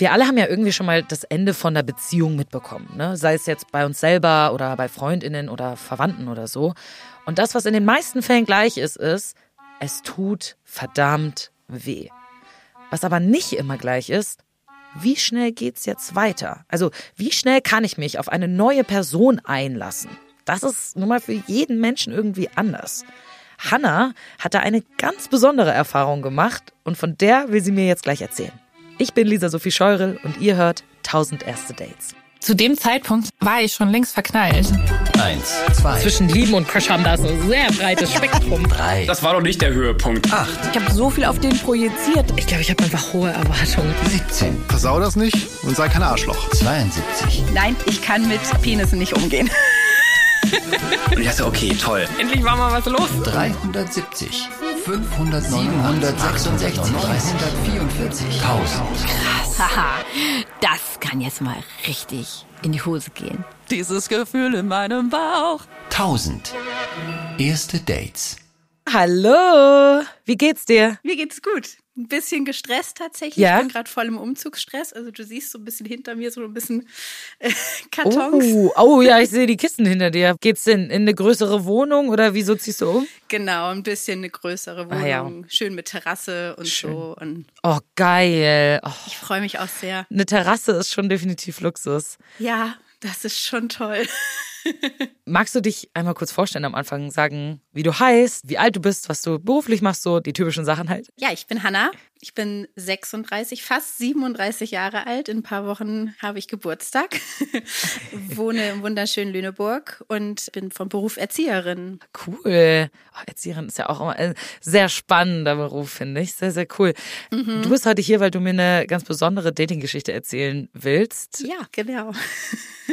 Wir alle haben ja irgendwie schon mal das Ende von der Beziehung mitbekommen, ne? sei es jetzt bei uns selber oder bei Freundinnen oder Verwandten oder so. Und das, was in den meisten Fällen gleich ist, ist, es tut verdammt weh. Was aber nicht immer gleich ist, wie schnell geht's jetzt weiter? Also, wie schnell kann ich mich auf eine neue Person einlassen? Das ist nun mal für jeden Menschen irgendwie anders. Hannah hat da eine ganz besondere Erfahrung gemacht und von der will sie mir jetzt gleich erzählen. Ich bin Lisa Sophie Scheurel und ihr hört 1000 erste Dates. Zu dem Zeitpunkt war ich schon längst verknallt. Eins, zwei, Zwischen Lieben und Crush haben da so ein sehr breites Spektrum. drei, Das war doch nicht der Höhepunkt. acht, Ich habe so viel auf den projiziert. Ich glaube, ich habe einfach hohe Erwartungen. 17, Versau das nicht und sei kein Arschloch. 72, Nein, ich kann mit Penissen nicht umgehen. Und ich dachte, okay, toll. Endlich war mal was los. 370, 500, 766, 344, 1000. Haha, das kann jetzt mal richtig in die Hose gehen. Dieses Gefühl in meinem Bauch. 1000. Erste Dates. Hallo, wie geht's dir? Mir geht's gut. Ein bisschen gestresst tatsächlich. Ja? Ich bin gerade voll im Umzugsstress. Also du siehst so ein bisschen hinter mir so ein bisschen äh, Kartons. Oh, oh ja, ich sehe die Kisten hinter dir. Geht's denn in eine größere Wohnung oder wieso ziehst du um? Genau, ein bisschen eine größere Wohnung. Ah, ja. Schön mit Terrasse und so. Und Oh, geil. Oh, ich freue mich auch sehr. eine Terrasse ist schon definitiv Luxus. Ja, das ist schon toll. Magst du dich einmal kurz vorstellen am Anfang, sagen, wie du heißt, wie alt du bist, was du beruflich machst, so die typischen Sachen halt? Ja, ich bin Hanna. Ich bin 36, fast 37 Jahre alt. In ein paar Wochen habe ich Geburtstag. Wohne im wunderschönen Lüneburg und bin vom Beruf Erzieherin. Cool. Oh, Erzieherin ist ja auch immer ein sehr spannender Beruf, finde ich. Sehr, sehr cool. Mhm. Du bist heute hier, weil du mir eine ganz besondere Dating-Geschichte erzählen willst. Ja, genau.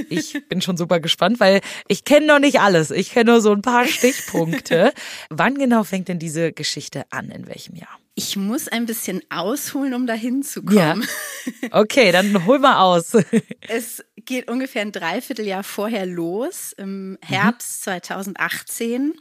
Ich bin schon super gespannt, weil ich kenne noch nicht alles. Ich kenne nur so ein paar Stichpunkte. Wann genau fängt denn diese Geschichte an? In welchem Jahr? Ich muss ein bisschen ausholen, um dahin zu kommen. Okay, dann hol mal aus. Es geht ungefähr ein Dreivierteljahr vorher los, im Mhm. Herbst 2018.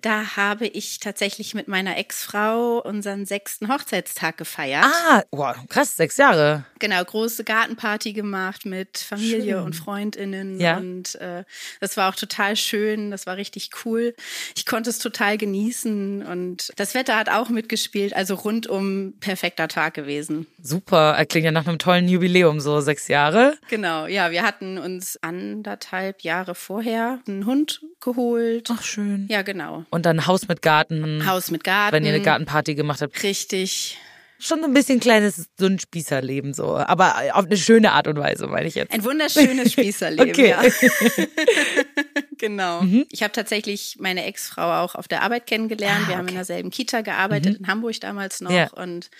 Da habe ich tatsächlich mit meiner Ex-Frau unseren sechsten Hochzeitstag gefeiert. Ah, wow, krass, sechs Jahre. Genau, große Gartenparty gemacht mit Familie und Freundinnen. Ja. Und äh, das war auch total schön, das war richtig cool. Ich konnte es total genießen und das Wetter hat auch mitgespielt, also rundum perfekter Tag gewesen. Super, klingt ja nach einem tollen Jubiläum, so sechs Jahre. Genau, ja, wir hatten uns anderthalb Jahre vorher einen Hund geholt. Ach, schön. Ja, genau. Und dann Haus mit Garten. Haus mit Garten. Wenn ihr eine Gartenparty gemacht habt. Richtig. Schon so ein bisschen kleines, so ein Spießerleben so. Aber auf eine schöne Art und Weise, meine ich jetzt. Ein wunderschönes Spießerleben, Okay. ja. genau. Ich habe tatsächlich meine Ex-Frau auch auf der Arbeit kennengelernt. Ah, Wir haben okay. in derselben Kita gearbeitet, in Hamburg damals noch. Ja. Und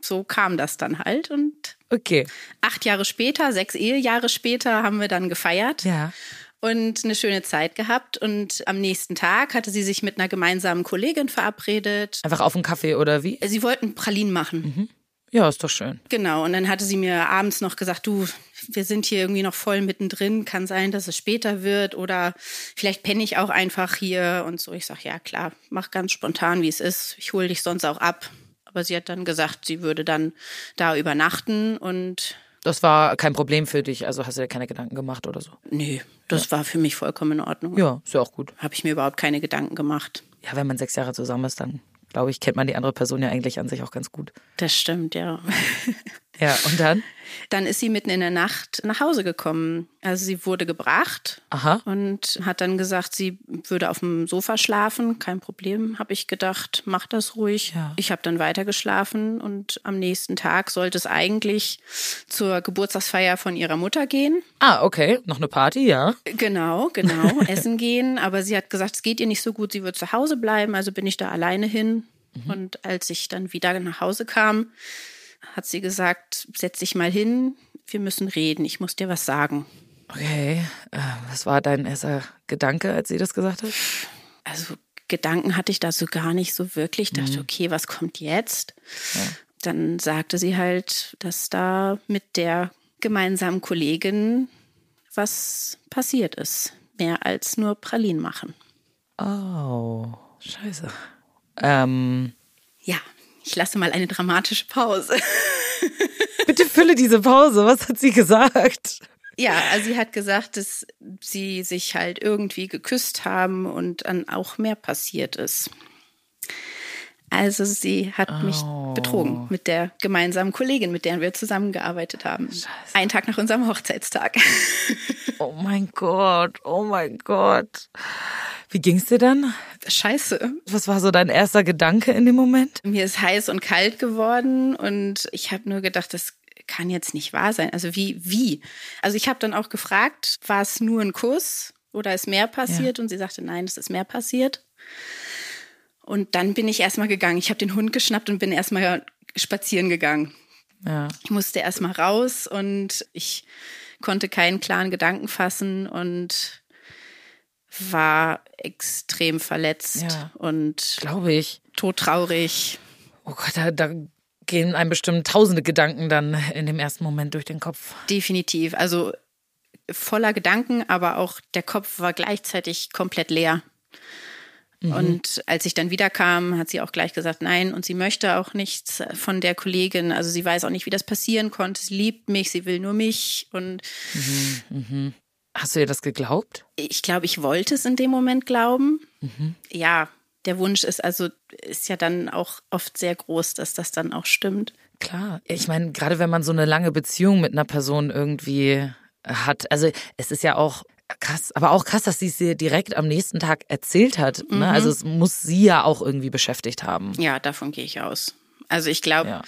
so kam das dann halt. Und Okay. acht Jahre später, sechs Ehejahre später, haben wir dann gefeiert. Ja. Und eine schöne Zeit gehabt. Und am nächsten Tag hatte sie sich mit einer gemeinsamen Kollegin verabredet. Einfach auf einen Kaffee oder wie? Sie wollten Pralinen machen. Ja, ist doch schön. Genau. Und dann hatte sie mir abends noch gesagt, du, wir sind hier irgendwie noch voll mittendrin. Kann sein, dass es später wird oder vielleicht penne ich auch einfach hier und so. Ich sag, ja klar, mach ganz spontan, wie es ist. Ich hole dich sonst auch ab. Aber sie hat dann gesagt, sie würde dann da übernachten und Das war kein Problem für dich, also hast du dir keine Gedanken gemacht oder so. nee, das war für mich vollkommen in Ordnung. Ja, ist ja auch gut. Habe ich mir überhaupt keine Gedanken gemacht. Ja, wenn man sechs Jahre zusammen ist, dann glaube ich, kennt man die andere Person ja eigentlich an sich auch ganz gut. Das stimmt, ja. Ja, und dann? Dann ist sie mitten in der Nacht nach Hause gekommen. Also sie wurde gebracht Aha. und hat dann gesagt, sie würde auf dem Sofa schlafen. Kein Problem, habe ich gedacht, mach das ruhig. Ja. Ich habe dann weiter geschlafen und am nächsten Tag sollte es eigentlich zur Geburtstagsfeier von ihrer Mutter gehen. Ah, okay. Noch eine Party, ja. Genau, genau, essen gehen. Aber sie hat gesagt, es geht ihr nicht so gut, sie wird zu Hause bleiben. Also bin ich da alleine hin. Und als ich dann wieder nach Hause kam, hat sie gesagt, setz dich mal hin, wir müssen reden, ich muss dir was sagen. Okay. Äh, was war dein erster Gedanke, als sie das gesagt hat? Also Gedanken hatte ich dazu gar nicht so wirklich. Ich dachte, okay, was kommt jetzt? Dann sagte sie halt, dass da mit der gemeinsamen Kollegin was passiert ist. Mehr als nur Pralinen machen. Oh, scheiße. Ähm, Ja, ich lasse mal eine dramatische Pause. Bitte fülle diese Pause. Was hat sie gesagt? Ja, also sie hat gesagt, dass sie sich halt irgendwie geküsst haben und dann auch mehr passiert ist. Also sie hat mich Oh. betrogen mit der gemeinsamen Kollegin, mit der wir zusammengearbeitet haben. Einen Tag nach unserem Hochzeitstag. Oh mein Gott, oh mein Gott. Wie ging's dir dann? Scheiße. Was war so dein erster Gedanke in dem Moment? Mir ist heiß und kalt geworden und ich habe nur gedacht, das kann jetzt nicht wahr sein. Also wie, wie? Also ich habe dann auch gefragt, war es nur ein Kuss oder ist mehr passiert? Und sie sagte, nein, es ist mehr passiert. Und dann bin ich erstmal gegangen. Ich habe den Hund geschnappt und bin erstmal spazieren gegangen. Ja. Ich musste erstmal raus und ich konnte keinen klaren Gedanken fassen und war extrem verletzt Ja. und Glaube ich. todtraurig. Oh Gott, da, da gehen einem bestimmt tausende Gedanken dann in dem ersten Moment durch den Kopf. Definitiv. Also voller Gedanken, aber auch der Kopf war gleichzeitig komplett leer. Und als ich dann wiederkam, hat sie auch gleich gesagt, nein, und sie möchte auch nichts von der Kollegin. Also sie weiß auch nicht, wie das passieren konnte. Sie liebt mich, sie will nur mich. Und Hast du ihr das geglaubt? ich glaube, ich wollte es in dem Moment glauben. Ja, der Wunsch ist also, ist ja dann auch oft sehr groß, dass das dann auch stimmt. Klar. Ich meine, gerade wenn man so eine lange Beziehung mit einer Person irgendwie hat, also es ist ja auch krass, aber auch krass, dass sie es dir direkt am nächsten Tag erzählt hat. Ne? Also es muss sie ja auch irgendwie beschäftigt haben. Ja, davon gehe ich aus. Also ich glaube, Ja.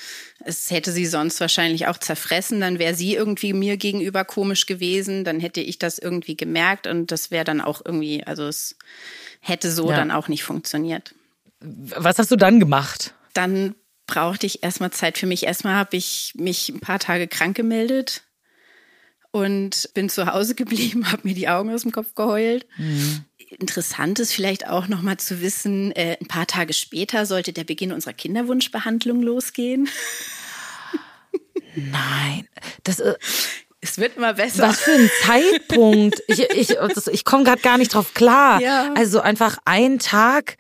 es hätte sie sonst wahrscheinlich auch zerfressen. Dann wäre sie irgendwie mir gegenüber komisch gewesen. Dann hätte ich das irgendwie gemerkt und das wäre dann auch irgendwie, also es hätte so Ja. dann auch nicht funktioniert. Was hast du dann gemacht? Dann brauchte ich erstmal Zeit für mich. Erstmal habe ich mich ein paar Tage krank gemeldet und bin zu Hause geblieben, habe mir die Augen aus dem Kopf geheult. Interessant ist vielleicht auch noch mal zu wissen, äh, ein paar Tage später sollte der Beginn unserer Kinderwunschbehandlung losgehen. Nein, das äh, Es wird immer besser. was für ein Zeitpunkt. Ich, ich, das- ich komme gerade gar nicht drauf klar. Ja. Also einfach einen Tag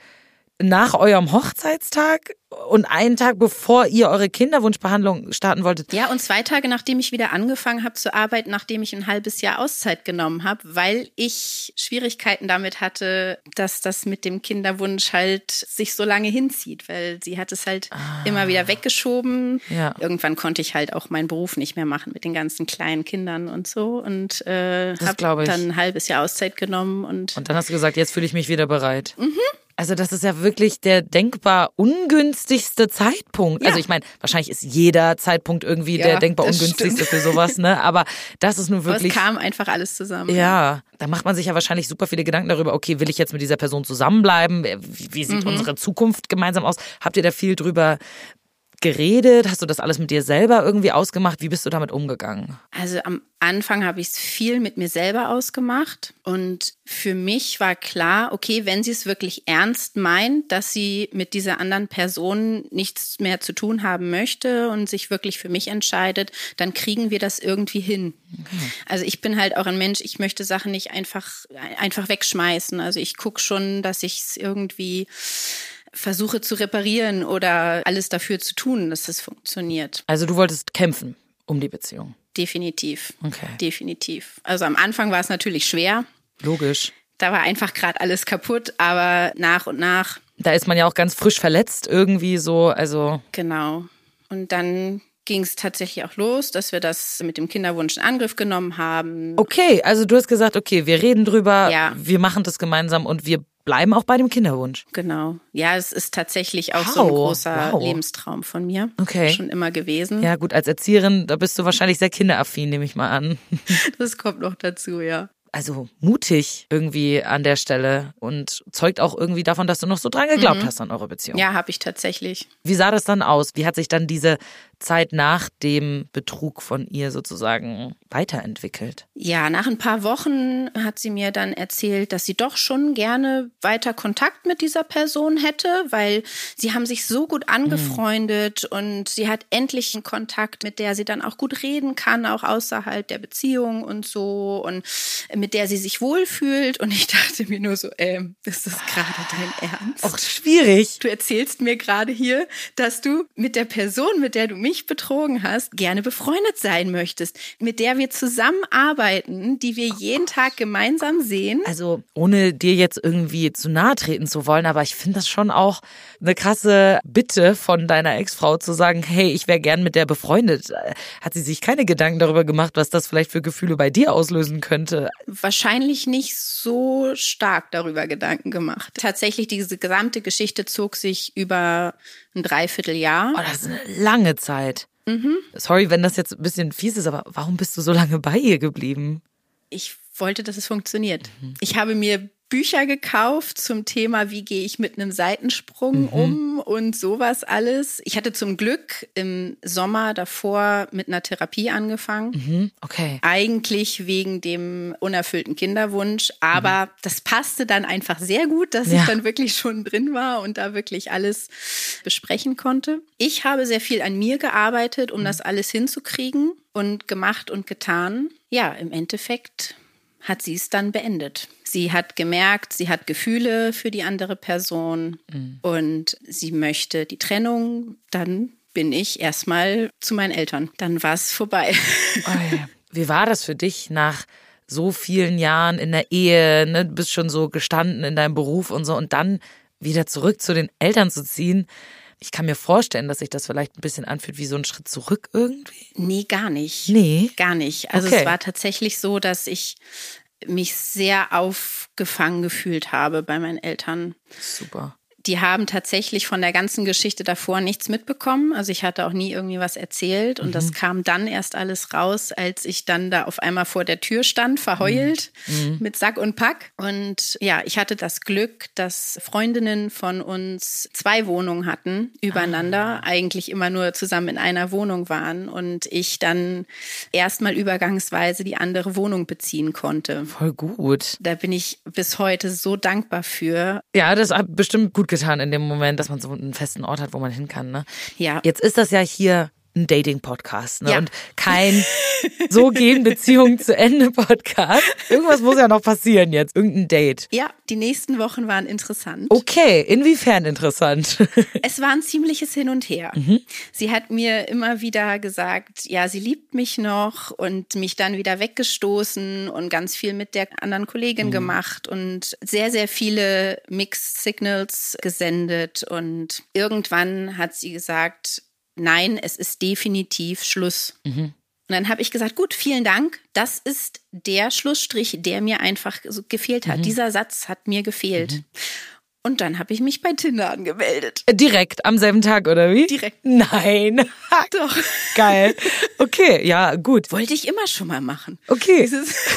nach eurem Hochzeitstag und einen Tag bevor ihr eure Kinderwunschbehandlung starten wolltet. Ja, und zwei Tage nachdem ich wieder angefangen habe zu arbeiten, nachdem ich ein halbes Jahr Auszeit genommen habe, weil ich Schwierigkeiten damit hatte, dass das mit dem Kinderwunsch halt sich so lange hinzieht, weil sie hat es halt immer wieder weggeschoben. Ja. Irgendwann konnte ich halt auch meinen Beruf nicht mehr machen mit den ganzen kleinen Kindern und so und äh, habe dann ein halbes Jahr Auszeit genommen und Und dann hast du gesagt, jetzt fühle ich mich wieder bereit. Mhm. Also das ist ja wirklich der denkbar ungünstigste Zeitpunkt. Ja. Also ich meine, wahrscheinlich ist jeder Zeitpunkt irgendwie der Ja, denkbar das ungünstigste stimmt. für sowas, ne? Aber das ist nur aber es wirklich. kam einfach alles zusammen. Ja, da macht man sich ja wahrscheinlich super viele Gedanken darüber, okay, will ich jetzt mit dieser Person zusammenbleiben? Wie, wie sieht Mhm. unsere Zukunft gemeinsam aus? Habt ihr da viel drüber geredet? Hast du das alles mit dir selber irgendwie ausgemacht? Wie bist du damit umgegangen? Also am Anfang habe ich es viel mit mir selber ausgemacht und für mich war klar, okay, wenn sie es wirklich ernst meint, dass sie mit dieser anderen Person nichts mehr zu tun haben möchte und sich wirklich für mich entscheidet, dann kriegen wir das irgendwie hin. Also ich bin halt auch ein Mensch, ich möchte Sachen nicht einfach einfach wegschmeißen. Also ich gucke schon, dass ich es irgendwie versuche zu reparieren oder alles dafür zu tun, dass es funktioniert. Also du wolltest kämpfen um die Beziehung. Definitiv. Okay. Definitiv. Also am Anfang war es natürlich schwer. Logisch. Da war einfach gerade alles kaputt, aber nach und nach, Da ist man ja auch ganz frisch verletzt irgendwie so, also genau. Und dann ging es tatsächlich auch los, dass wir das mit dem Kinderwunsch in Angriff genommen haben. okay, also du hast gesagt, okay, wir reden drüber, Ja. wir machen das gemeinsam und wir bleiben auch bei dem Kinderwunsch. Genau. Ja, es ist tatsächlich auch so ein Wow, großer wow. Lebenstraum von mir. Okay. Schon immer gewesen. Ja, gut, als Erzieherin, da bist du wahrscheinlich sehr kinderaffin, nehme ich mal an. Das kommt noch dazu, ja. Also mutig irgendwie an der Stelle und zeugt auch irgendwie davon, dass du noch so dran geglaubt hast an eure Beziehung. Mhm. Ja, habe ich tatsächlich. Wie sah das dann aus? Wie hat sich dann diese Zeit nach dem Betrug von ihr sozusagen weiterentwickelt? Ja, nach ein paar Wochen hat sie mir dann erzählt, dass sie doch schon gerne weiter Kontakt mit dieser Person hätte, weil sie haben sich so gut angefreundet und sie hat endlich einen Kontakt, mit der sie dann auch gut reden kann, auch außerhalb der Beziehung und so und mit mit der sie sich wohlfühlt. Und ich dachte mir nur so, ähm, ist das gerade dein Ernst? Auch schwierig. Du erzählst mir gerade hier, dass du mit der Person, mit der du mich betrogen hast, gerne befreundet sein möchtest, mit der wir zusammenarbeiten, die wir jeden Tag gemeinsam sehen. Also, ohne dir jetzt irgendwie zu nahe treten zu wollen, aber ich finde das schon auch eine krasse Bitte von deiner Ex-Frau zu sagen, hey, ich wäre gern mit der befreundet. Hat sie sich keine Gedanken darüber gemacht, was das vielleicht für Gefühle bei dir auslösen könnte? Wahrscheinlich nicht so stark darüber Gedanken gemacht. Tatsächlich, diese gesamte Geschichte zog sich über ein Dreivierteljahr. Oh, das ist eine lange Zeit. Sorry, wenn das jetzt ein bisschen fies ist, aber warum bist du so lange bei ihr geblieben? ich wollte, dass es funktioniert. Ich habe mir Bücher gekauft zum Thema, wie gehe ich mit einem Seitensprung um und sowas alles. Ich hatte zum Glück im Sommer davor mit einer Therapie angefangen. Hm, okay. Eigentlich wegen dem unerfüllten Kinderwunsch, aber das passte dann einfach sehr gut, dass Ja. ich dann wirklich schon drin war und da wirklich alles besprechen konnte. Ich habe sehr viel an mir gearbeitet, um das alles hinzukriegen und gemacht und getan. Ja, im Endeffekt hat sie es dann beendet. Sie hat gemerkt, sie hat Gefühle für die andere Person und sie möchte die Trennung. Dann bin ich erstmal zu meinen Eltern. Dann war es vorbei. Oi. Wie war das für dich nach so vielen Jahren in der Ehe, ne? Du bist schon so gestanden in deinem Beruf und so und dann wieder zurück zu den Eltern zu ziehen? Ich kann mir vorstellen, dass sich das vielleicht ein bisschen anfühlt wie so ein Schritt zurück irgendwie. Nee, gar nicht. Nee. Gar nicht. Also Okay. es war tatsächlich so, dass ich mich sehr aufgefangen gefühlt habe bei meinen Eltern. Super. Die haben tatsächlich von der ganzen Geschichte davor nichts mitbekommen. Also ich hatte auch nie irgendwie was erzählt. Und das kam dann erst alles raus, als ich dann da auf einmal vor der Tür stand, verheult, mit Sack und Pack. Und ja, ich hatte das Glück, dass Freundinnen von uns zwei Wohnungen hatten, übereinander, eigentlich immer nur zusammen in einer Wohnung waren. Und ich dann erstmal übergangsweise die andere Wohnung beziehen konnte. Voll gut. Da bin ich bis heute so dankbar für. Ja, das hat bestimmt gut getan in dem Moment, dass man so einen festen Ort hat, wo man hin kann. Ne? Ja. Jetzt ist das ja hier ein Dating-Podcast ne? Ja. und kein So gehen Beziehungen zu Ende Podcast. Irgendwas muss ja noch passieren jetzt, irgendein Date. Ja, die nächsten Wochen waren interessant. Okay, inwiefern interessant? Es war ein ziemliches Hin und Her. Mhm. Sie hat mir immer wieder gesagt, ja, sie liebt mich noch und mich dann wieder weggestoßen und ganz viel mit der anderen Kollegin Mhm. gemacht und sehr, sehr viele Mixed Signals gesendet. Und irgendwann hat sie gesagt, nein, es ist definitiv Schluss. Mhm. Und dann habe ich gesagt, gut, vielen Dank. Das ist der Schlussstrich, der mir einfach gefehlt Mhm. hat. Dieser Satz hat mir gefehlt. Und dann habe ich mich bei Tinder angemeldet. Direkt am selben Tag, oder wie? Direkt. Nein. Doch. Geil. Okay, ja, gut. Wollte ich immer schon mal machen. Okay.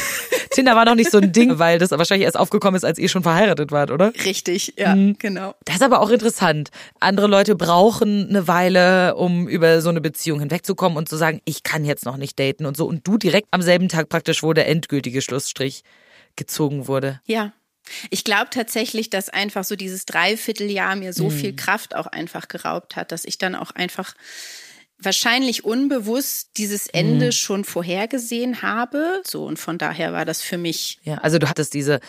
Tinder war noch nicht so ein Ding, weil das wahrscheinlich erst aufgekommen ist, als ihr schon verheiratet wart, oder? Richtig, ja, Mhm. genau. Das ist aber auch interessant. Andere Leute brauchen eine Weile, um über so eine Beziehung hinwegzukommen und zu sagen, ich kann jetzt noch nicht daten und so. Und du direkt am selben Tag praktisch, wo der endgültige Schlussstrich gezogen wurde. Ja. Ich glaube tatsächlich, dass einfach so dieses Dreivierteljahr mir so Mhm. viel Kraft auch einfach geraubt hat, dass ich dann auch einfach wahrscheinlich unbewusst dieses Ende Mhm. schon vorhergesehen habe. So, und von daher war das für mich Ja, also du hattest diese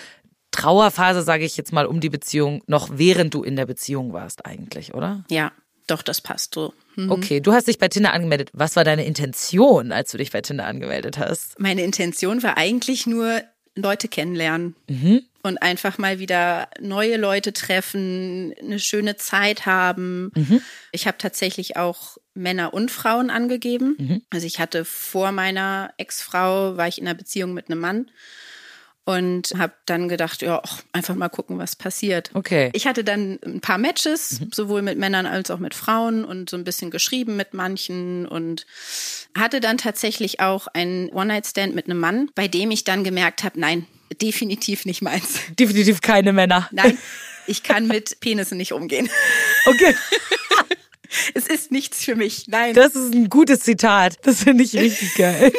Trauerphase, sage ich jetzt mal, um die Beziehung, noch während du in der Beziehung warst eigentlich, oder? Ja, doch, das passt so. Hm. Okay, du hast dich bei Tinder angemeldet. Was war deine Intention, als du dich bei Tinder angemeldet hast? Meine Intention war eigentlich nur Leute kennenlernen und einfach mal wieder neue Leute treffen, eine schöne Zeit haben. Ich habe tatsächlich auch Männer und Frauen angegeben. Also ich hatte vor meiner Ex-Frau war ich in einer Beziehung mit einem Mann und habe dann gedacht, ja, ach, einfach mal gucken, was passiert. Okay. Ich hatte dann ein paar Matches, sowohl mit Männern als auch mit Frauen und so ein bisschen geschrieben mit manchen und hatte dann tatsächlich auch einen One-Night-Stand mit einem Mann, bei dem ich dann gemerkt habe, nein, definitiv nicht meins. Definitiv keine Männer. Nein, ich kann mit Penissen nicht umgehen. Okay, Es ist nichts für mich. Nein. das ist ein gutes Zitat. Das finde ich richtig geil.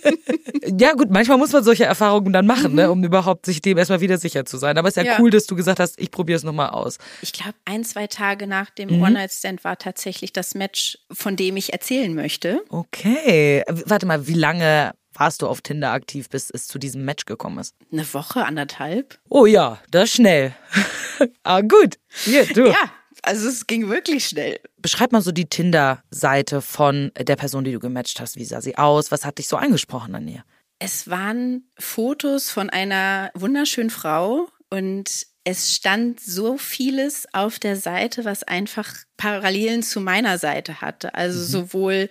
ja, gut, manchmal muss man solche Erfahrungen dann machen, ne, um überhaupt sich dem erstmal wieder sicher zu sein. Aber es ist ja, Ja. cool, dass du gesagt hast, ich probiere es nochmal aus. Ich glaube, ein, zwei Tage nach dem One-Night-Stand war tatsächlich das Match, von dem ich erzählen möchte. Okay. W- Warte mal, wie lange warst du auf Tinder aktiv, bis es zu diesem Match gekommen ist? Eine Woche, anderthalb? Oh ja, das schnell. ah, gut. Hier, du. Ja, also es ging wirklich schnell. Beschreib mal so die Tinder-Seite von der Person, die du gematcht hast. Wie sah sie aus? Was hat dich so angesprochen an ihr? Es waren Fotos von einer wunderschönen Frau und es stand so vieles auf der Seite, was einfach Parallelen zu meiner Seite hatte. Also sowohl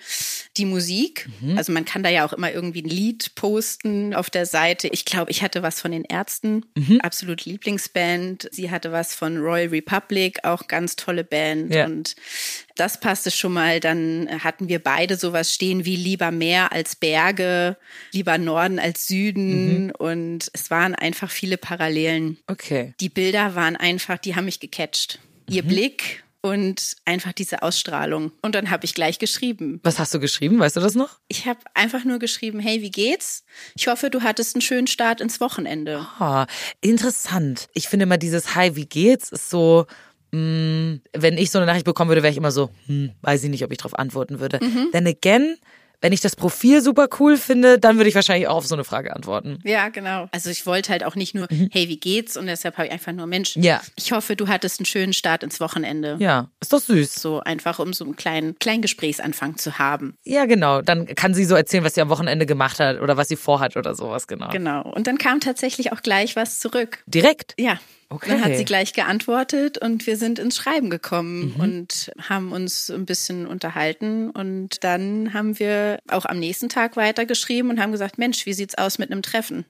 die Musik, also man kann da ja auch immer irgendwie ein Lied posten auf der Seite. Ich glaube, ich hatte was von den Ärzten, absolut Lieblingsband. Sie hatte was von Royal Republic, auch ganz tolle Band. Ja. Und das passte schon mal. Dann hatten wir beide sowas stehen wie lieber Meer als Berge, lieber Norden als Süden. Und es waren einfach viele Parallelen. Okay. Die Bilder waren einfach, die haben mich gecatcht. Ihr Blick und einfach diese Ausstrahlung. Und dann habe ich gleich geschrieben. Was hast du geschrieben? Weißt du das noch? Ich habe einfach nur geschrieben, hey, wie geht's? Ich hoffe, du hattest einen schönen Start ins Wochenende. Ah, interessant. Ich finde immer dieses Hi, wie geht's? ist so, mh, wenn ich so eine Nachricht bekommen würde, wäre ich immer so, hm, weiß ich nicht, ob ich darauf antworten würde. Denn again, wenn ich das Profil super cool finde, dann würde ich wahrscheinlich auch auf so eine Frage antworten. Ja, genau. Also ich wollte halt auch nicht nur, hey, wie geht's? Und deshalb habe ich einfach nur, Mensch, Ja. ich hoffe, du hattest einen schönen Start ins Wochenende. Ja, ist doch süß. So einfach, um so einen kleinen, kleinen Gesprächsanfang zu haben. Ja, genau. Dann kann sie so erzählen, was sie am Wochenende gemacht hat oder was sie vorhat oder sowas, genau. Genau. Und dann kam tatsächlich auch gleich was zurück. Direkt. Ja. Okay. Dann hat sie gleich geantwortet und wir sind ins Schreiben gekommen und haben uns ein bisschen unterhalten. Und dann haben wir auch am nächsten Tag weitergeschrieben und haben gesagt, Mensch, wie sieht's aus mit einem Treffen?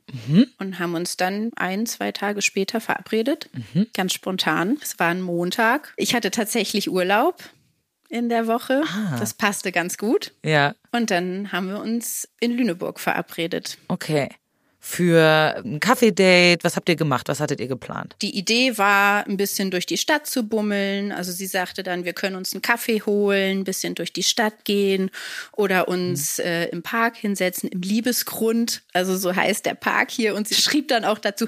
Und haben uns dann ein, zwei Tage später verabredet. Ganz spontan. Es war ein Montag. Ich hatte tatsächlich Urlaub in der Woche. Das passte ganz gut. Ja, Und dann haben wir uns in Lüneburg verabredet. okay. Für ein Kaffee-Date, was habt ihr gemacht? Was hattet ihr geplant? Die Idee war, ein bisschen durch die Stadt zu bummeln. Also sie sagte dann, wir können uns einen Kaffee holen, ein bisschen durch die Stadt gehen oder uns äh, im Park hinsetzen, im Liebesgrund. Also so heißt der Park hier. Und sie schrieb dann auch dazu,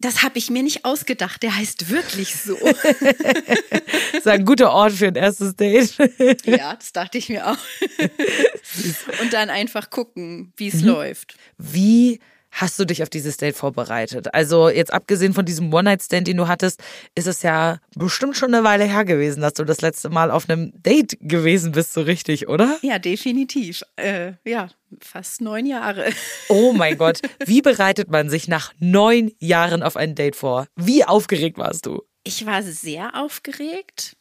das habe ich mir nicht ausgedacht, der heißt wirklich so. Das ist ein guter Ort für ein erstes Date. ja, das dachte ich mir auch. Und dann einfach gucken, wie es läuft. Wie hast du dich auf dieses Date vorbereitet? Also jetzt abgesehen von diesem One-Night-Stand, den du hattest, ist es ja bestimmt schon eine Weile her gewesen, dass du das letzte Mal auf einem Date gewesen bist, so richtig, oder? Ja, definitiv. Äh, ja, fast neun Jahre. Oh mein Gott, wie bereitet man sich nach neun Jahren auf ein Date vor? Wie aufgeregt warst du? Ich war sehr aufgeregt,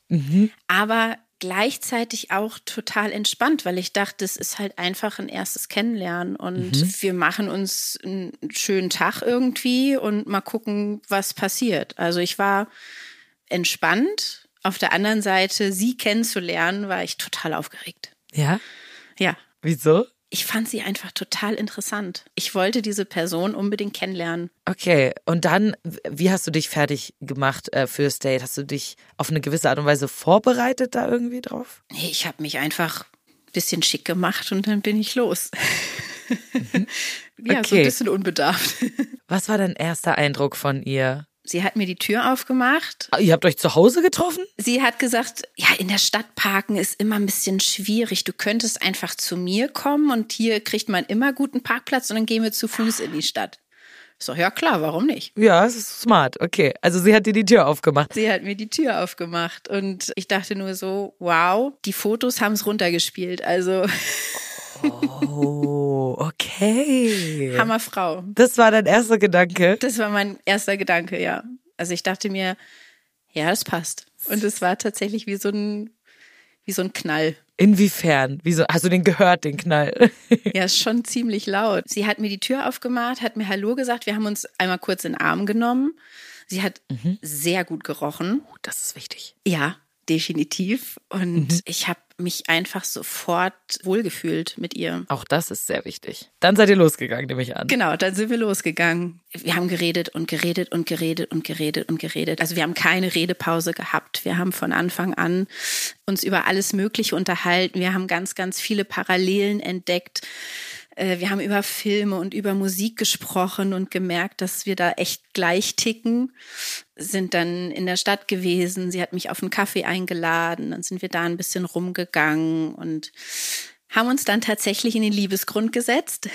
aber gleichzeitig auch total entspannt, weil ich dachte, es ist halt einfach ein erstes Kennenlernen und wir machen uns einen schönen Tag irgendwie und mal gucken, was passiert. Also ich war entspannt. Auf der anderen Seite, sie kennenzulernen, war ich total aufgeregt. Ja? Ja, Wieso? Ich fand sie einfach total interessant. Ich wollte diese Person unbedingt kennenlernen. Okay, und dann, wie hast du dich fertig gemacht äh, fürs Date? Hast du dich auf eine gewisse Art und Weise vorbereitet da irgendwie drauf? Nee, ich habe mich einfach ein bisschen schick gemacht und dann bin ich los. ja, so ein Okay. bisschen unbedarft. Was war dein erster Eindruck von ihr? Sie hat mir die Tür aufgemacht. Ah, Ihr habt euch zu Hause getroffen? Sie hat gesagt, ja, in der Stadt parken ist immer ein bisschen schwierig. Du könntest einfach zu mir kommen und hier kriegt man immer guten Parkplatz und dann gehen wir zu Fuß in die Stadt. Ich so, ja klar, warum nicht? Ja, es ist smart. Okay, also sie hat dir die Tür aufgemacht. Sie hat mir die Tür aufgemacht und ich dachte nur so, wow, die Fotos haben es runtergespielt. Also Oh, okay. Hammerfrau. Das war dein erster Gedanke. Das war mein erster Gedanke, ja. Also ich dachte mir, ja, das passt. Und es war tatsächlich wie so ein, wie so ein Knall. Inwiefern? Wieso? Hast du den gehört, den Knall? Ja, ist schon ziemlich laut. Sie hat mir die Tür aufgemacht, hat mir Hallo gesagt. Wir haben uns einmal kurz in den Arm genommen. Sie hat sehr gut gerochen. Das ist wichtig. Ja, definitiv. Und ich habe mich einfach sofort wohlgefühlt mit ihr. Auch das ist sehr wichtig. Dann seid ihr losgegangen, nehme ich an. Genau, dann sind wir losgegangen. Wir haben geredet und geredet und geredet und geredet und geredet. Also wir haben keine Redepause gehabt. Wir haben von Anfang an uns über alles Mögliche unterhalten. Wir haben ganz, ganz viele Parallelen entdeckt. Äh, Wir haben über Filme und über Musik gesprochen und gemerkt, dass wir da echt gleich ticken. Sind dann in der Stadt gewesen. Sie hat mich auf einen Kaffee eingeladen. Dann sind wir da ein bisschen rumgegangen und haben uns dann tatsächlich in den Liebesgrund gesetzt.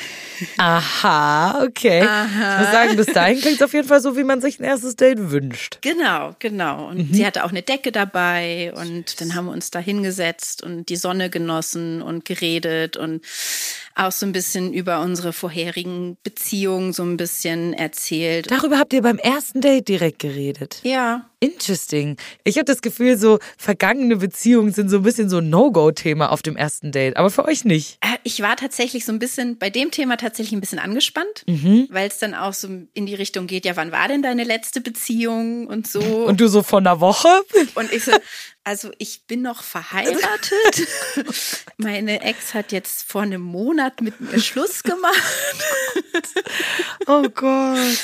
Aha, okay. Ich muss sagen, bis dahin klingt es auf jeden Fall so, wie man sich ein erstes Date wünscht. Genau, genau. Und sie hatte auch eine Decke dabei und dann haben wir uns da hingesetzt und die Sonne genossen und geredet und auch so ein bisschen über unsere vorherigen Beziehungen so ein bisschen erzählt. Darüber habt ihr beim ersten Date direkt geredet. Ja, Interesting. Ich habe das Gefühl, so vergangene Beziehungen sind so ein bisschen so ein No-Go-Thema auf dem ersten Date, aber für euch nicht. Äh, Ich war tatsächlich so ein bisschen bei dem Thema tatsächlich ein bisschen angespannt, weil es dann auch so in die Richtung geht, ja, wann war denn deine letzte Beziehung und so. Und du so von einer Woche? Und ich so, also ich bin noch verheiratet. Meine Ex hat jetzt vor einem Monat mit mir Schluss gemacht. Oh Gott.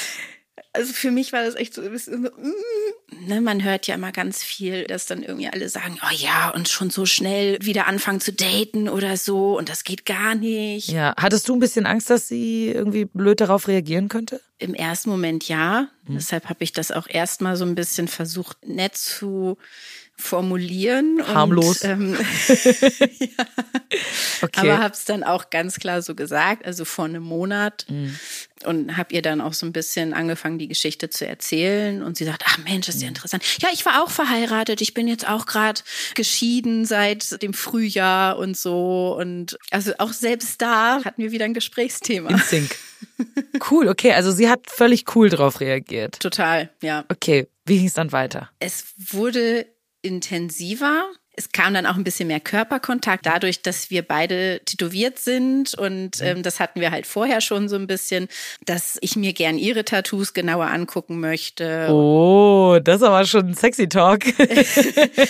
Also für mich war das echt so ein bisschen so, mm. ne, man hört ja immer ganz viel, dass dann irgendwie alle sagen, oh ja, und schon so schnell wieder anfangen zu daten oder so und das geht gar nicht. Ja, hattest du ein bisschen Angst, dass sie irgendwie blöd darauf reagieren könnte? Im ersten Moment ja. Deshalb habe ich das auch erstmal so ein bisschen versucht, nett zu formulieren. Harmlos. Und, ähm, Okay. Aber habe es dann auch ganz klar so gesagt, also vor einem Monat. Und habe ihr dann auch so ein bisschen angefangen, die Geschichte zu erzählen. Und sie sagt, ach Mensch, ist ja interessant. Ja, ich war auch verheiratet. Ich bin jetzt auch gerade geschieden seit dem Frühjahr und so. Und also auch selbst da hatten wir wieder ein Gesprächsthema. In Sync. Cool, okay, also sie hat völlig cool drauf reagiert. Total, ja. Okay, wie ging es dann weiter? Es wurde intensiver. Es kam dann auch ein bisschen mehr Körperkontakt, dadurch, dass wir beide tätowiert sind. Und ähm, das hatten wir halt vorher schon so ein bisschen, dass ich mir gern ihre Tattoos genauer angucken möchte. Oh, das ist aber schon ein sexy Talk.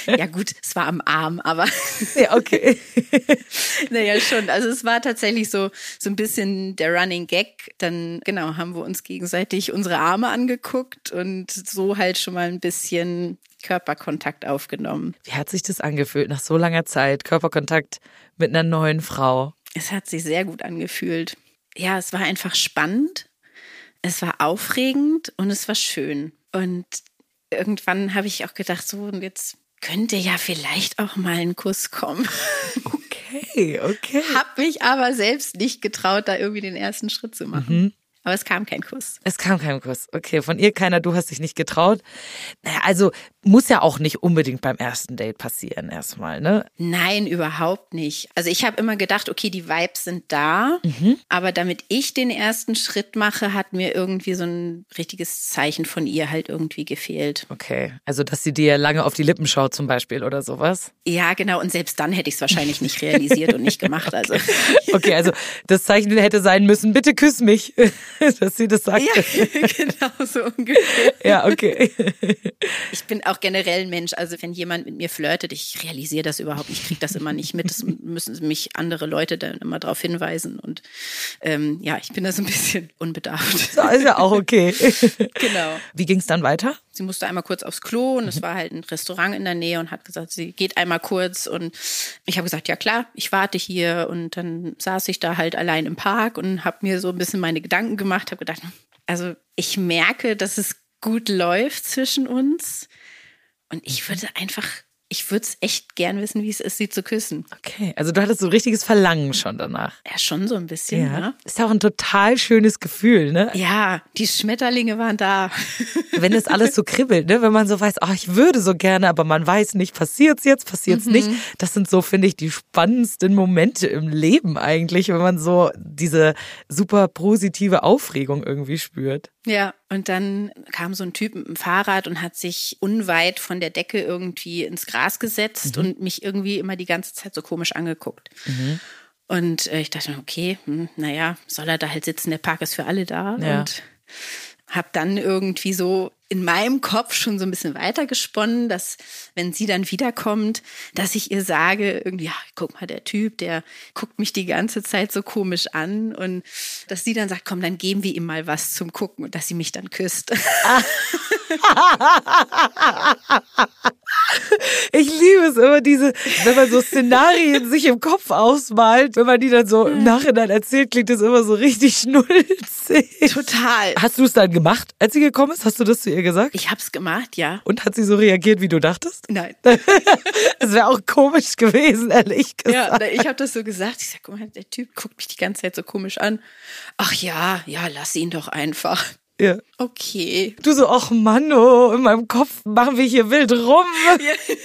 Ja gut, es war am Arm, aber ja, okay. naja schon. Also es war tatsächlich so, so ein bisschen der Running Gag. Dann genau haben wir uns gegenseitig unsere Arme angeguckt und so halt schon mal ein bisschen Körperkontakt aufgenommen. Wie hat sich das angefühlt nach so langer Zeit? Körperkontakt mit einer neuen Frau. Es hat sich sehr gut angefühlt. Ja, es war einfach spannend, es war aufregend und es war schön. Und irgendwann habe ich auch gedacht, so, und jetzt könnte ja vielleicht auch mal ein Kuss kommen. Okay, okay. Hab mich aber selbst nicht getraut, da irgendwie den ersten Schritt zu machen. Aber es kam kein Kuss. Es kam kein Kuss. Okay, von ihr keiner, du hast dich nicht getraut. Naja, also muss ja auch nicht unbedingt beim ersten Date passieren erstmal, ne? Nein, überhaupt nicht. Also ich habe immer gedacht, okay, die Vibes sind da, aber damit ich den ersten Schritt mache, hat mir irgendwie so ein richtiges Zeichen von ihr halt irgendwie gefehlt. Okay, also dass sie dir lange auf die Lippen schaut zum Beispiel oder sowas. Ja, genau. Und selbst dann hätte ich es wahrscheinlich nicht realisiert und nicht gemacht. Also Okay, also das Zeichen hätte sein müssen, bitte küss mich, dass sie das sagt. ja, genau so ungefähr. Ja, okay. Ich bin auch generell ein Mensch. Also wenn jemand mit mir flirtet, ich realisiere das überhaupt nicht, ich kriege das immer nicht mit. Das müssen mich andere Leute dann immer darauf hinweisen. Und ähm, ja, ich bin da so ein bisschen unbedarft. So, ist ja auch okay. Genau. Wie ging es dann weiter? Sie musste einmal kurz aufs Klo und es war halt ein Restaurant in der Nähe und hat gesagt, sie geht einmal kurz und ich habe gesagt, ja klar, ich warte hier und dann saß ich da halt allein im Park und habe mir so ein bisschen meine Gedanken gemacht, habe gedacht, also ich merke, dass es gut läuft zwischen uns und ich würde einfach, ich würde es echt gern wissen, wie es ist, sie zu küssen. Okay, also du hattest so ein richtiges Verlangen schon danach. Ja, schon so ein bisschen, ja. Ist ja auch ein total schönes Gefühl, ne? Ja, die Schmetterlinge waren da. Wenn das alles so kribbelt, ne? Wenn man so weiß, oh, ich würde so gerne, aber man weiß nicht, passiert's jetzt, passiert's nicht. Das sind so, finde ich, die spannendsten Momente im Leben eigentlich, wenn man so diese super positive Aufregung irgendwie spürt. Ja, und dann kam so ein Typ mit dem Fahrrad und hat sich unweit von der Decke irgendwie ins Gras gesetzt und mich irgendwie immer die ganze Zeit so komisch angeguckt. Und äh, ich dachte, mir, okay, hm, naja, soll er da halt sitzen, der Park ist für alle da. Ja. Und habe dann irgendwie so in meinem Kopf schon so ein bisschen weitergesponnen, dass wenn sie dann wiederkommt, dass ich ihr sage, irgendwie, ja, guck mal, der Typ, der guckt mich die ganze Zeit so komisch an und dass sie dann sagt, komm, dann geben wir ihm mal was zum Gucken und dass sie mich dann küsst. Ich liebe es immer, diese, wenn man so Szenarien sich im Kopf ausmalt, wenn man die dann so im Nachhinein erzählt, klingt das immer so richtig schnulzig. Total. Hast du es dann gemacht, als sie gekommen ist? Hast du das zu ihr ihr gesagt? Ich hab's gemacht, ja. Und hat sie so reagiert, wie du dachtest? Nein. Das wäre auch komisch gewesen, ehrlich Ja, gesagt. na, ich habe das so gesagt. Ich sag, guck mal, der Typ guckt mich die ganze Zeit so komisch an. Ach ja, ja, lass ihn doch einfach. Ja. Okay. Du so, ach Mann, oh, in meinem Kopf machen wir hier wild rum.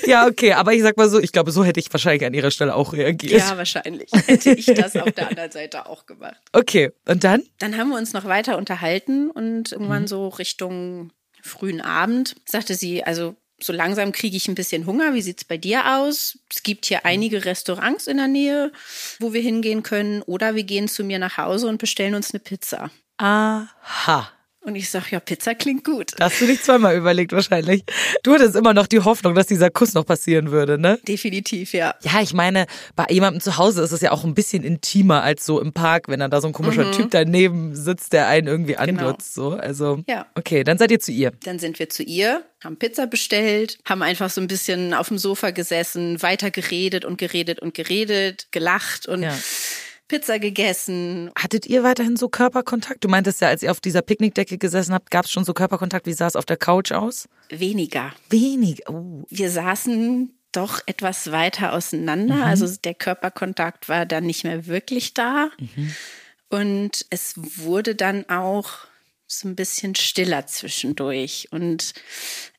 Ja, okay, aber ich sag mal so, ich glaube, so hätte ich wahrscheinlich an ihrer Stelle auch reagiert. Ja, wahrscheinlich hätte ich das auf der anderen Seite auch gemacht. Okay, und dann? Dann haben wir uns noch weiter unterhalten und irgendwann so Richtung frühen Abend sagte sie, also so langsam kriege ich ein bisschen Hunger. Wie sieht's bei dir aus? Es gibt hier einige Restaurants in der Nähe, wo wir hingehen können. Oder wir gehen zu mir nach Hause und bestellen uns eine Pizza. Aha. Und ich sag, ja, Pizza klingt gut. Da hast du dich zweimal überlegt wahrscheinlich. Du hattest immer noch die Hoffnung, dass dieser Kuss noch passieren würde, ne? Definitiv, ja. Ja, ich meine, bei jemandem zu Hause ist es ja auch ein bisschen intimer als so im Park, wenn dann da so ein komischer Typ daneben sitzt, der einen irgendwie anglotzt. So, also Ja. okay, dann seid ihr zu ihr. Dann sind wir zu ihr, haben Pizza bestellt, haben einfach so ein bisschen auf dem Sofa gesessen, weiter geredet und geredet und geredet, gelacht und Ja. Pizza gegessen. Hattet ihr weiterhin so Körperkontakt? Du meintest ja, als ihr auf dieser Picknickdecke gesessen habt, gab es schon so Körperkontakt. Wie sah es auf der Couch aus? Weniger. Wenig. Oh. Wir saßen doch etwas weiter auseinander. Also der Körperkontakt war dann nicht mehr wirklich da. Und es wurde dann auch so ein bisschen stiller zwischendurch. Und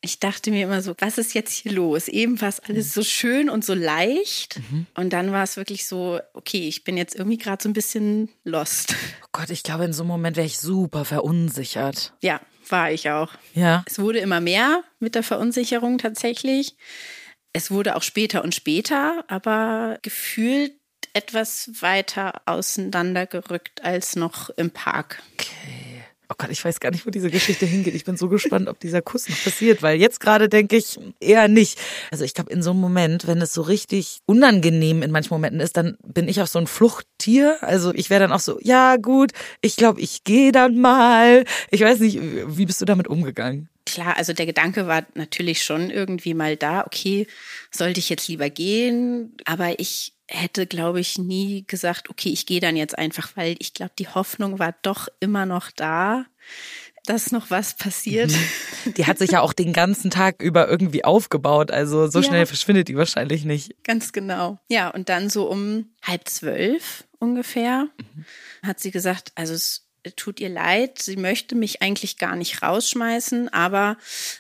ich dachte mir immer so, was ist jetzt hier los? Eben war es alles so schön und so leicht. Und dann war es wirklich so, okay, ich bin jetzt irgendwie gerade so ein bisschen lost. oh Gott, ich glaube, in so einem Moment wäre ich super verunsichert. Ja, war ich auch. Ja. Es wurde immer mehr mit der Verunsicherung tatsächlich. Es wurde auch später und später, aber gefühlt etwas weiter auseinandergerückt als noch im Park. Oh Gott, ich weiß gar nicht, wo diese Geschichte hingeht. Ich bin so gespannt, ob dieser Kuss noch passiert, weil jetzt gerade denke ich eher nicht. Also ich glaube, in so einem Moment, wenn es so richtig unangenehm in manchen Momenten ist, dann bin ich auch so ein Fluchttier. Also ich wäre dann auch so, ja gut, ich glaube, ich gehe dann mal. Ich weiß nicht, wie bist du damit umgegangen? Klar, also der Gedanke war natürlich schon irgendwie mal da, okay, sollte ich jetzt lieber gehen? Aber ich hätte, glaube ich, nie gesagt, okay, ich gehe dann jetzt einfach, weil ich glaube, die Hoffnung war doch immer noch da, dass noch was passiert. Die hat sich ja auch den ganzen Tag über irgendwie aufgebaut. Also so Ja. schnell verschwindet die wahrscheinlich nicht. Ganz genau. Ja, und dann so um halb zwölf ungefähr hat sie gesagt, also es tut ihr leid, sie möchte mich eigentlich gar nicht rausschmeißen, aber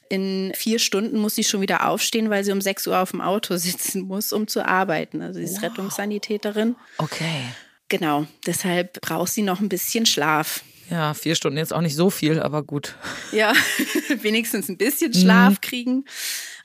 in vier Stunden muss sie schon wieder aufstehen, weil sie um sechs Uhr auf dem Auto sitzen muss, um zu arbeiten. Also sie ist Rettungssanitäterin. Okay. Genau, deshalb braucht sie noch ein bisschen Schlaf. Ja, vier Stunden jetzt auch nicht so viel, aber gut. Ja, wenigstens ein bisschen Schlaf kriegen.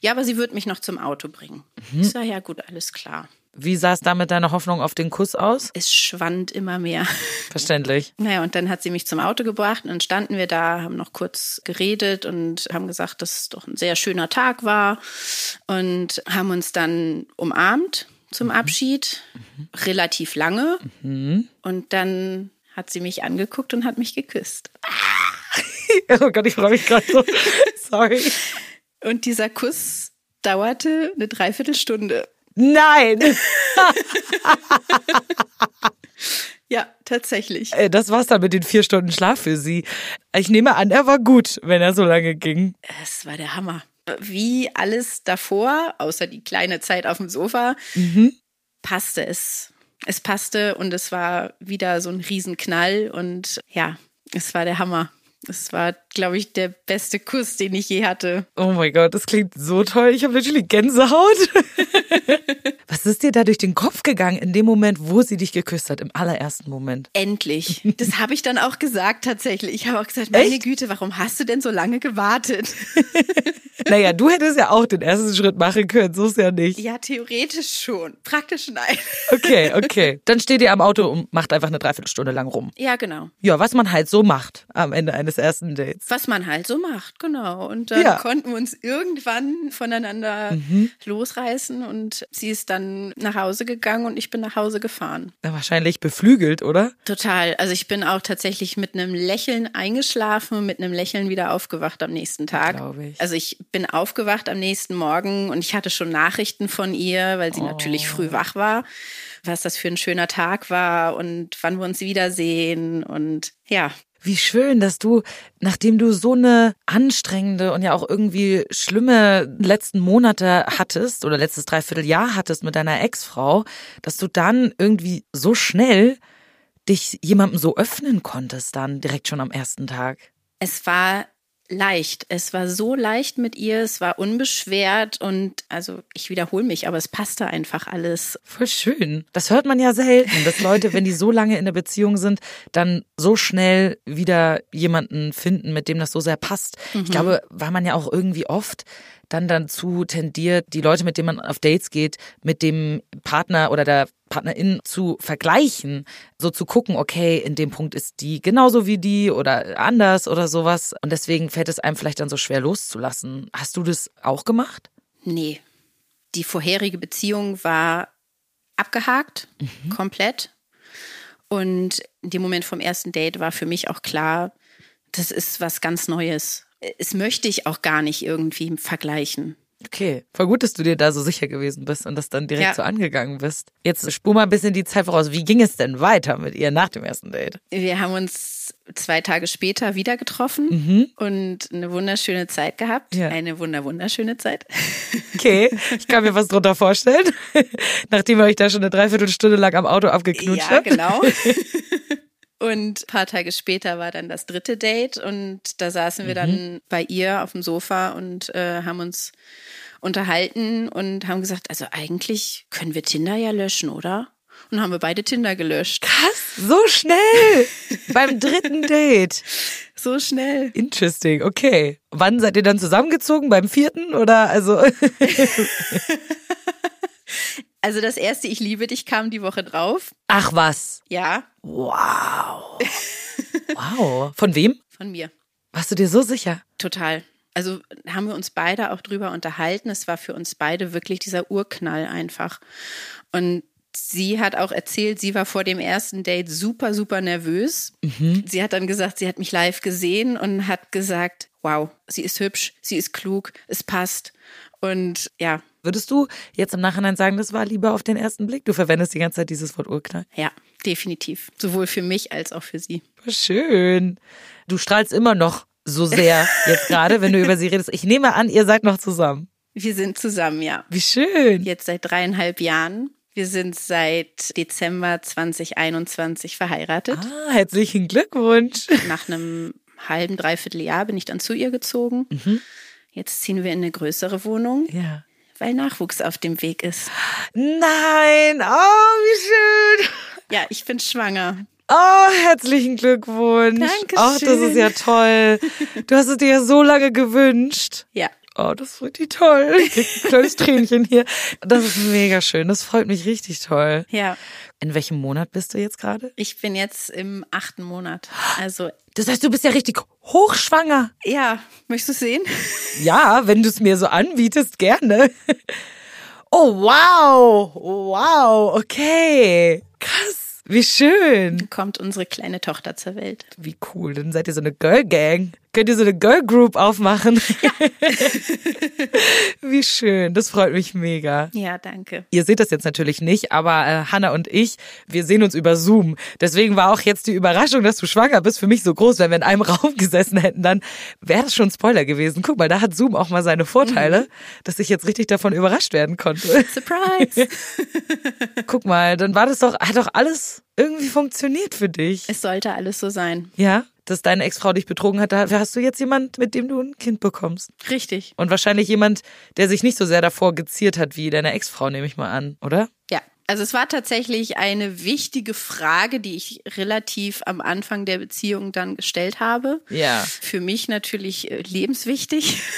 Ja, aber sie wird mich noch zum Auto bringen. Ich sage, ja gut, alles klar. Wie sah es da mit deiner Hoffnung auf den Kuss aus? Es schwand immer mehr. Verständlich. Naja, und dann hat sie mich zum Auto gebracht und dann standen wir da, haben noch kurz geredet und haben gesagt, dass es doch ein sehr schöner Tag war und haben uns dann umarmt zum Abschied, relativ lange. Und dann hat sie mich angeguckt und hat mich geküsst. Oh Gott, ich freue mich gerade so. Sorry. Und dieser Kuss dauerte eine Dreiviertelstunde. Nein! Ja, tatsächlich. Äh, Das war's dann mit den vier Stunden Schlaf für sie. Ich nehme an, er war gut, wenn er so lange ging. Es war der Hammer. Wie alles davor, außer die kleine Zeit auf dem Sofa, passte es. Es passte und es war wieder so ein Riesenknall und ja, es war der Hammer. Es war, glaube ich, der beste Kuss, den ich je hatte. Oh mein Gott, das klingt so toll. Ich habe natürlich Gänsehaut. Was ist dir da durch den Kopf gegangen in dem Moment, wo sie dich geküsst hat, im allerersten Moment? Endlich. Das habe ich dann auch gesagt tatsächlich. Ich habe auch gesagt, meine Echt? Güte, warum hast du denn so lange gewartet? Naja, du hättest ja auch den ersten Schritt machen können, so ist ja nicht. Ja, theoretisch schon. Praktisch nein. Okay, okay. Dann steht ihr am Auto und macht einfach eine Dreiviertelstunde lang rum. Ja, genau. Ja, was man halt so macht am Ende eines ersten Dates. Was man halt so macht, genau. Und dann Ja. Mhm. konnten wir uns irgendwann voneinander losreißen und sie ist dann nach Hause gegangen und ich bin nach Hause gefahren. Na, wahrscheinlich beflügelt, oder? Total. Also ich bin auch tatsächlich mit einem Lächeln eingeschlafen und mit einem Lächeln wieder aufgewacht am nächsten Tag. Glaube ich. Also ich bin aufgewacht am nächsten Morgen und ich hatte schon Nachrichten von ihr, weil sie natürlich Oh. früh wach war, was das für ein schöner Tag war und wann wir uns wiedersehen und ja, Wie schön, dass du, nachdem du so eine anstrengende und ja auch irgendwie schlimme letzten Monate hattest oder letztes Dreivierteljahr hattest mit deiner Ex-Frau, dass du dann irgendwie so schnell dich jemandem so öffnen konntest dann direkt schon am ersten Tag. Es war leicht. Es war so leicht mit ihr, es war unbeschwert und also ich wiederhole mich, aber es passte einfach alles. Voll schön. Das hört man ja selten, dass Leute, wenn die so lange in einer Beziehung sind, dann so schnell wieder jemanden finden, mit dem das so sehr passt. Ich glaube, weil man ja auch irgendwie oft dann dazu tendiert, die Leute, mit denen man auf Dates geht, mit dem Partner oder der Partnerin zu vergleichen, so zu gucken, okay, in dem Punkt ist die genauso wie die oder anders oder sowas. Und deswegen fällt es einem vielleicht dann so schwer loszulassen. Hast du das auch gemacht? Nee. Die vorherige Beziehung war abgehakt, komplett. Und in dem Moment vom ersten Date war für mich auch klar, das ist was ganz Neues. Es möchte ich auch gar nicht irgendwie vergleichen. Okay, voll gut, dass du dir da so sicher gewesen bist und das dann direkt Ja. so angegangen bist. Jetzt spur mal ein bisschen die Zeit voraus. Wie ging es denn weiter mit ihr nach dem ersten Date? Wir haben uns zwei Tage später wieder getroffen und eine wunderschöne Zeit gehabt. Ja. Eine wunder wunderschöne Zeit. Okay, ich kann mir was drunter vorstellen. Nachdem ihr euch da schon eine Dreiviertelstunde lang am Auto abgeknutscht Ja, habt. genau. Und ein paar Tage später war dann das dritte Date und da saßen wir dann bei ihr auf dem Sofa und äh, haben uns unterhalten und haben gesagt, also eigentlich können wir Tinder ja löschen, oder? Und haben wir beide Tinder gelöscht. Krass, so schnell. Beim dritten Date. So schnell. Interesting, okay. Wann seid ihr dann zusammengezogen? Beim vierten oder also? Also das erste Ich liebe dich kam die Woche drauf. Ach was. Ja, Wow. Wow. Von wem? von mir. Warst du dir so sicher? Total. Also haben wir uns beide auch drüber unterhalten. Es war für uns beide wirklich dieser Urknall einfach. Und sie hat auch erzählt, sie war vor dem ersten Date super, super nervös. Sie hat dann gesagt, sie hat mich live gesehen und hat gesagt, wow, sie ist hübsch, sie ist klug, es passt. Und ja, Würdest du jetzt im Nachhinein sagen, das war lieber auf den ersten Blick? Du verwendest die ganze Zeit dieses Wort Urknall. ja, definitiv. Sowohl für mich als auch für sie. Schön. Du strahlst immer noch so sehr jetzt gerade, wenn du über sie redest. Ich nehme an, ihr seid noch zusammen. Wir sind zusammen, ja. Wie schön. Jetzt seit dreieinhalb Jahren. Wir sind seit Dezember 2021 verheiratet. Ah, herzlichen Glückwunsch. Nach einem halben, dreiviertel Jahr bin ich dann zu ihr gezogen. Jetzt ziehen wir in eine größere Wohnung, Ja. Weil Nachwuchs auf dem Weg ist. Nein, oh, wie schön. Ja, ich bin schwanger. Oh, herzlichen Glückwunsch. Dankeschön. Ach, das ist ja toll. Du hast es dir ja so lange gewünscht. Ja, Oh, das ist richtig toll. Ich krieg ein kleines Tränchen hier. Das ist mega schön. Das freut mich richtig toll. ja. In welchem Monat bist du jetzt gerade? Ich bin jetzt im achten Monat. Also, Das heißt, du bist ja richtig hochschwanger. ja, möchtest du sehen? Ja, wenn du es mir so anbietest, gerne. Oh, wow. Wow, okay. Krass. Wie schön. Kommt unsere kleine Tochter zur Welt. Wie cool. Dann seid ihr so eine Girl Gang. Könnt ihr so eine Girl Group aufmachen? Wie schön. Das freut mich mega. Ja, danke. Ihr seht das jetzt natürlich nicht, aber äh, Hanna und ich, wir sehen uns über Zoom. Deswegen war auch jetzt die Überraschung, dass du schwanger bist, für mich so groß. Wenn wir in einem Raum gesessen hätten, dann wäre das schon ein Spoiler gewesen. Guck mal, da hat Zoom auch mal seine Vorteile, dass ich jetzt richtig davon überrascht werden konnte. Surprise! Guck mal, dann war das doch, hat doch alles irgendwie funktioniert für dich. es sollte alles so sein. Ja, dass deine Ex-Frau dich betrogen hat, da hast du jetzt jemand, mit dem du ein Kind bekommst. Richtig. Und wahrscheinlich jemand, der sich nicht so sehr davor geziert hat wie deine Ex-Frau, nehme ich mal an, oder? Ja, also es war tatsächlich eine wichtige Frage, die ich relativ am Anfang der Beziehung dann gestellt habe. Ja. Für mich natürlich äh, lebenswichtig.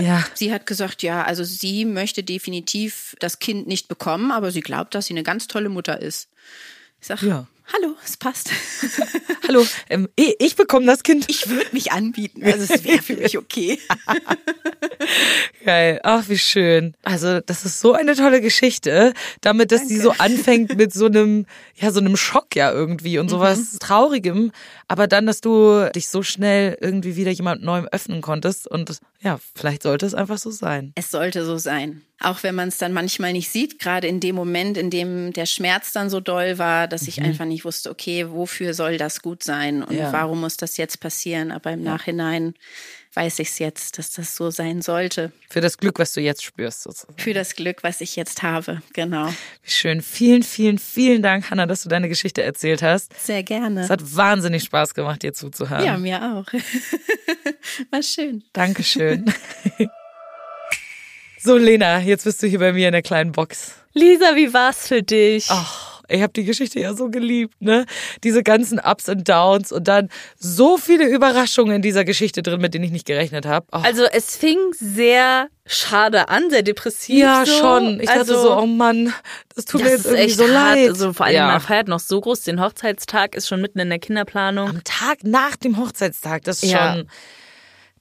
Ja. Sie hat gesagt, ja, also sie möchte definitiv das Kind nicht bekommen, aber sie glaubt, dass sie eine ganz tolle Mutter ist. Ich sag, Ja. Hallo, es passt. Hallo, ähm, ich, ich bekomme das Kind. Ich würde mich anbieten, also es wäre für mich okay. Geil. Ach, wie schön. Also, das ist so eine tolle Geschichte, damit, dass die so anfängt mit so einem, ja, so einem Schock ja irgendwie und sowas Traurigem, aber dann, dass du dich so schnell irgendwie wieder jemand Neuem öffnen konntest und ja, vielleicht sollte es einfach so sein. Es sollte so sein. Auch wenn man es dann manchmal nicht sieht, gerade in dem Moment, in dem der Schmerz dann so doll war, dass ich einfach nicht wusste, okay, wofür soll das gut sein und Ja. warum muss das jetzt passieren? Aber im Nachhinein weiß ich es jetzt, dass das so sein sollte. Für das Glück, was du jetzt spürst, sozusagen. Für das Glück, was ich jetzt habe. Genau. Wie schön. Vielen, vielen, vielen Dank, Hanna, dass du deine Geschichte erzählt hast. Sehr gerne. Es hat wahnsinnig Spaß gemacht, dir zuzuhören. ja, mir auch. War schön. Dankeschön. so, Lena, jetzt bist du hier bei mir in der kleinen Box. Lisa, wie war's für dich? Ach, ich habe die Geschichte ja so geliebt, ne? Diese ganzen Ups und Downs und dann so viele Überraschungen in dieser Geschichte drin, mit denen ich nicht gerechnet habe. Also es fing sehr schade an, sehr depressiv. ja, so. schon. Ich also, dachte so, oh Mann, das tut das mir jetzt ist irgendwie echt so hart. leid. Also vor allem, ja. man feiert noch so groß den Hochzeitstag, ist schon mitten in der Kinderplanung. am Tag nach dem Hochzeitstag, das ist Ja. schon,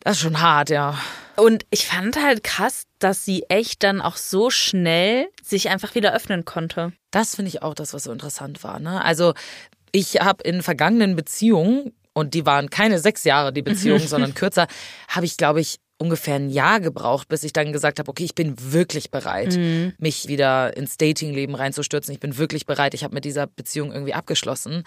das ist schon hart, ja. Und ich fand halt krass, dass sie echt dann auch so schnell sich einfach wieder öffnen konnte. Das finde ich auch das, was so interessant war. Ne? Also ich habe in vergangenen Beziehungen, und die waren keine sechs Jahre, die Beziehungen, sondern kürzer, habe ich, glaube ich, ungefähr ein Jahr gebraucht, bis ich dann gesagt habe, okay, ich bin wirklich bereit, mich wieder ins Datingleben reinzustürzen. Ich bin wirklich bereit. Ich habe mit dieser Beziehung irgendwie abgeschlossen.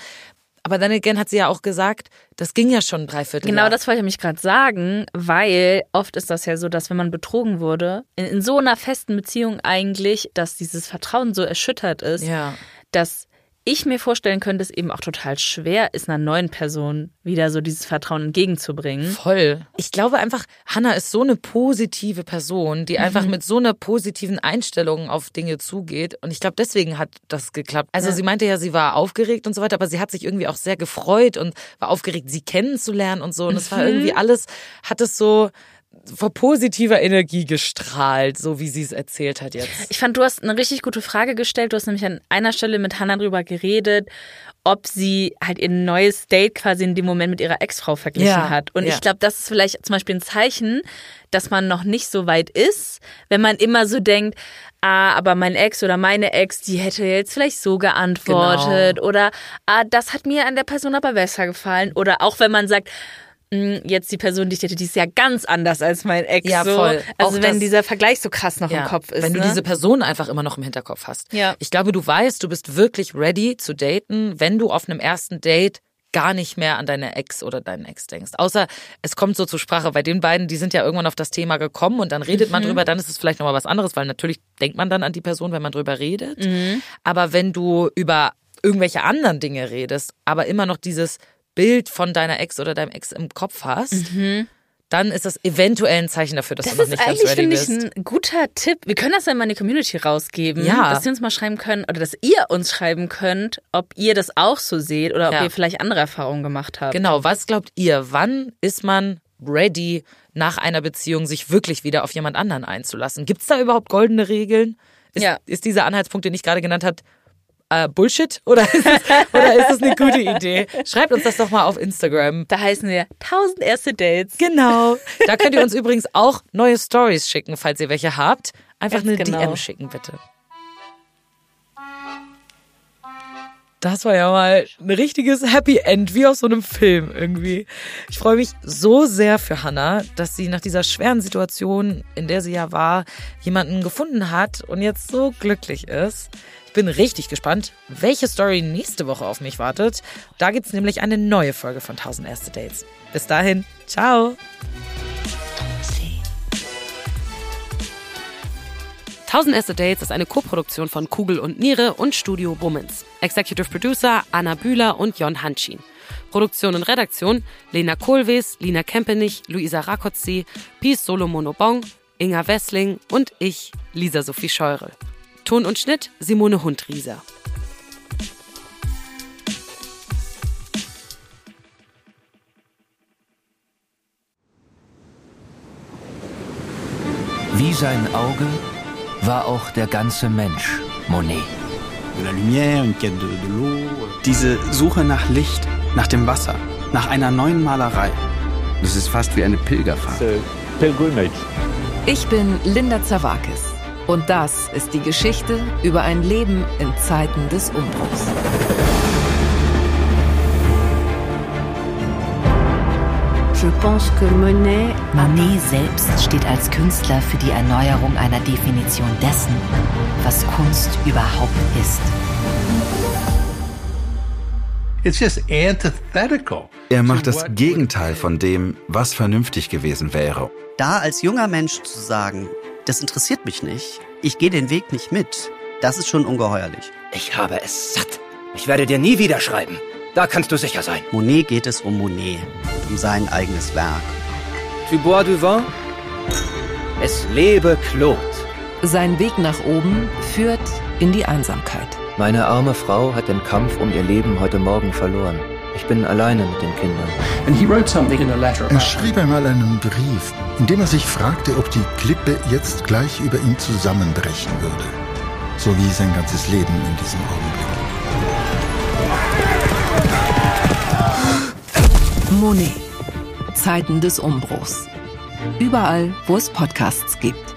Aber dann again hat sie ja auch gesagt, das ging ja schon dreiviertel Genau Jahr. das wollte ich mich gerade sagen, weil oft ist das ja so, dass wenn man betrogen wurde, in, in so einer festen Beziehung eigentlich, dass dieses Vertrauen so erschüttert ist, Ja. dass ich mir vorstellen könnte, es eben auch total schwer ist, einer neuen Person wieder so dieses Vertrauen entgegenzubringen. Voll. Ich glaube einfach, Hannah ist so eine positive Person, die einfach mit so einer positiven Einstellung auf Dinge zugeht. Und ich glaube, deswegen hat das geklappt. Also sie meinte ja, sie war aufgeregt und so weiter, aber sie hat sich irgendwie auch sehr gefreut und war aufgeregt, sie kennenzulernen und so. Und es war irgendwie alles, hat es so vor positiver Energie gestrahlt, so wie sie es erzählt hat jetzt. Ich fand, du hast eine richtig gute Frage gestellt. Du hast nämlich an einer Stelle mit Hannah drüber geredet, ob sie halt ihr neues Date quasi in dem Moment mit ihrer Ex-Frau verglichen Ja, hat. Und ja. ich glaube, das ist vielleicht zum Beispiel ein Zeichen, dass man noch nicht so weit ist, wenn man immer so denkt, ah, aber mein Ex oder meine Ex, die hätte jetzt vielleicht so geantwortet Genau. oder ah, das hat mir an der Person aber besser gefallen. Oder auch wenn man sagt, "Mm, jetzt die Person, die ich hätte, die ist ja ganz anders als mein Ex. Ja, so. voll. Also Auch wenn das- dieser Vergleich so krass noch im Kopf ist. Wenn du ne? diese Person einfach immer noch im Hinterkopf hast. Ja. Ich glaube, du weißt, du bist wirklich ready zu daten, wenn du auf einem ersten Date gar nicht mehr an deine Ex oder deinen Ex denkst. Außer es kommt so zur Sprache. Bei den beiden, die sind ja irgendwann auf das Thema gekommen und dann redet Mhm. man drüber, dann ist es vielleicht nochmal was anderes, weil natürlich denkt man dann an die Person, wenn man drüber redet. Mhm. Aber wenn du über irgendwelche anderen Dinge redest, aber immer noch dieses Bild von deiner Ex oder deinem Ex im Kopf hast, dann ist das eventuell ein Zeichen dafür, dass Mhm. Das du noch ist nicht ganz eigentlich, ready finde bist. ich, ein guter Tipp. Wir können das ja mal in die Community rausgeben, Ja. dass ihr uns mal schreiben könnt oder dass ihr uns schreiben könnt, ob ihr das auch so seht oder ob Ja. ihr vielleicht andere Erfahrungen gemacht habt. Genau, was glaubt ihr, wann ist man ready, nach einer Beziehung sich wirklich wieder auf jemand anderen einzulassen? Gibt es da überhaupt goldene Regeln? Ist, Ja. ist dieser Anhaltspunkt, den ich gerade genannt habe, äh, Bullshit oder ist, es, oder ist es eine gute Idee? Schreibt uns das doch mal auf Instagram. Da heißen wir 1000 erste Dates. Genau. Da könnt ihr uns übrigens auch neue Stories schicken, falls ihr welche habt. Einfach Ganz eine genau. DM schicken, bitte. Das war ja mal ein richtiges Happy End, wie aus so einem Film irgendwie. Ich freue mich so sehr für Hannah, dass sie nach dieser schweren Situation, in der sie ja war, jemanden gefunden hat und jetzt so glücklich ist. Ich bin richtig gespannt, welche Story nächste Woche auf mich wartet. Da gibt's nämlich eine neue Folge von 1000 Erste Dates. Bis dahin, ciao! 1000 Erste Dates ist eine Koproduktion von Kugel und Niere und Studio Bummens. Executive Producer Anna Bühler und Jon Hanschin. Produktion und Redaktion Lena Kohlwees, Lina Kempenich, Luisa Rakotzi, Pies Solomon Obong, Inga Wessling und ich, Lisa Sophie Scheurel. Ton und Schnitt Simone Hundrieser. Wie sein Auge war auch der ganze Mensch Monet. Diese Suche nach Licht, nach dem Wasser, nach einer neuen Malerei. Das ist fast wie eine Pilgerfahrt. Ich bin Linda Zawakis und das ist die Geschichte über ein Leben in Zeiten des Umbruchs. Monet selbst steht als Künstler für die Erneuerung einer Definition dessen, was Kunst überhaupt ist. It's just antithetical. Er macht das Gegenteil von dem, was vernünftig gewesen wäre. Da als junger Mensch zu sagen, das interessiert mich nicht, ich gehe den Weg nicht mit, das ist schon ungeheuerlich. Ich habe es satt. Ich werde dir nie wieder schreiben. Da kannst du sicher sein. Monet geht es um Monet, um sein eigenes Werk. Tu bois du vin? Es lebe Claude. Sein Weg nach oben führt in die Einsamkeit. Meine arme Frau hat den Kampf um ihr Leben heute Morgen verloren. Ich bin alleine mit den Kindern. Er schrieb einmal einen Brief, in dem er sich fragte, ob die Klippe jetzt gleich über ihn zusammenbrechen würde. So wie sein ganzes Leben in diesem Augenblick. Monet. Zeiten des Umbruchs. Überall, wo es Podcasts gibt.